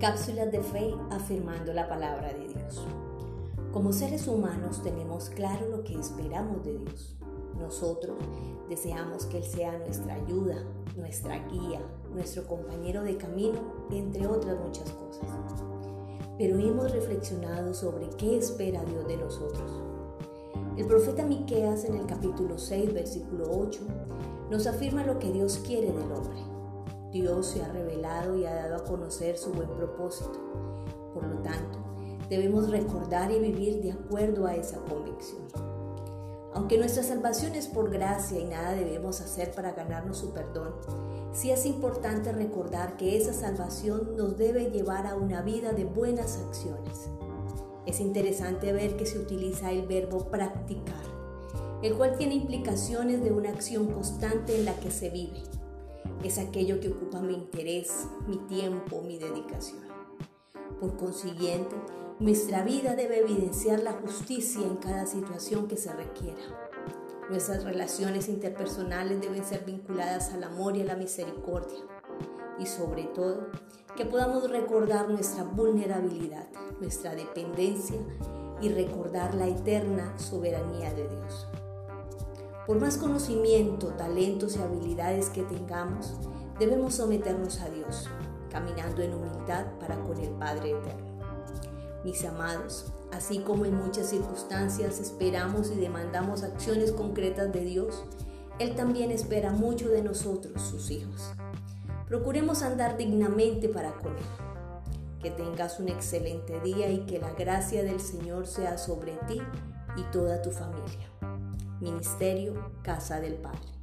Cápsulas de fe afirmando la palabra de Dios. Como seres humanos tenemos claro lo que esperamos de Dios. Nosotros deseamos que Él sea nuestra ayuda, nuestra guía, nuestro compañero de camino, entre otras muchas cosas. Pero hemos reflexionado sobre qué espera Dios de nosotros. El profeta Miqueas en el capítulo 6, versículo 8, nos afirma lo que Dios quiere del hombre Dios se ha revelado y ha dado a conocer su buen propósito. Por lo tanto, debemos recordar y vivir de acuerdo a esa convicción. Aunque nuestra salvación es por gracia y nada debemos hacer para ganarnos su perdón, sí es importante recordar que esa salvación nos debe llevar a una vida de buenas acciones. Es interesante ver que se utiliza el verbo practicar, el cual tiene implicaciones de una acción constante en la que se vive es aquello que ocupa mi interés, mi tiempo, mi dedicación. Por consiguiente, nuestra vida debe evidenciar la justicia en cada situación que se requiera. Nuestras relaciones interpersonales deben ser vinculadas al amor y a la misericordia. Y sobre todo, que podamos recordar nuestra vulnerabilidad, nuestra dependencia y recordar la eterna soberanía de Dios. Por más conocimiento, talentos y habilidades que tengamos, debemos someternos a Dios, caminando en humildad para con el Padre Eterno. Mis amados, así como en muchas circunstancias esperamos y demandamos acciones concretas de Dios, Él también espera mucho de nosotros, sus hijos. Procuremos andar dignamente para con Él. Que tengas un excelente día y que la gracia del Señor sea sobre ti y toda tu familia. Ministerio Casa del Padre.